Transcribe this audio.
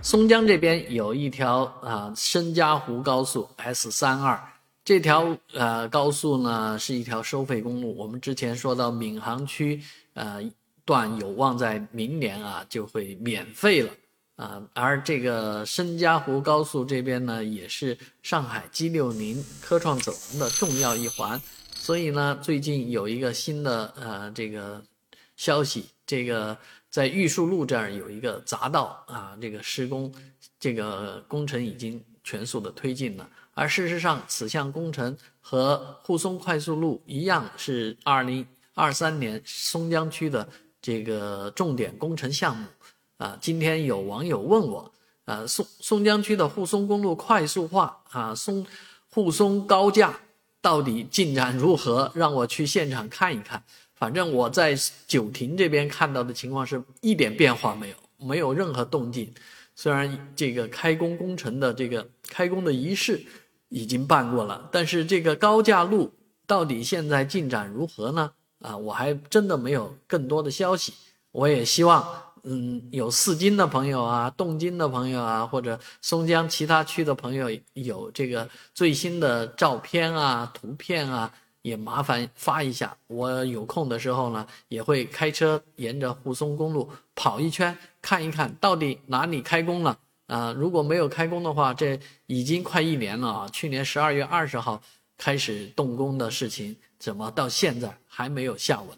松江这边有一条啊申嘉湖高速 S 三二，这条呃高速呢是一条收费公路。我们之前说到闵行区呃段有望在明年啊就会免费了啊，而这个申嘉湖高速这边呢也是上海 G 六零科创走廊的重要一环，所以呢最近有一个新的呃这个消息，这个。在玉树路这儿有一个匝道啊，这个施工，这个工程已经全速的推进了。而事实上，此项工程和沪松快速路一样，是二零二三年松江区的这个重点工程项目。啊，今天有网友问我，啊，松松江区的沪松公路快速化啊，松沪松高架到底进展如何？让我去现场看一看。反正我在九亭这边看到的情况是一点变化没有，没有任何动静。虽然这个开工工程的这个开工的仪式已经办过了，但是这个高架路到底现在进展如何呢？啊，我还真的没有更多的消息。我也希望，嗯，有四金的朋友啊，动金的朋友啊，或者松江其他区的朋友有这个最新的照片啊、图片啊。也麻烦发一下，我有空的时候呢，也会开车沿着沪松公路跑一圈，看一看到底哪里开工了啊？如果没有开工的话，这已经快一年了啊！去年十二月二十号开始动工的事情，怎么到现在还没有下文？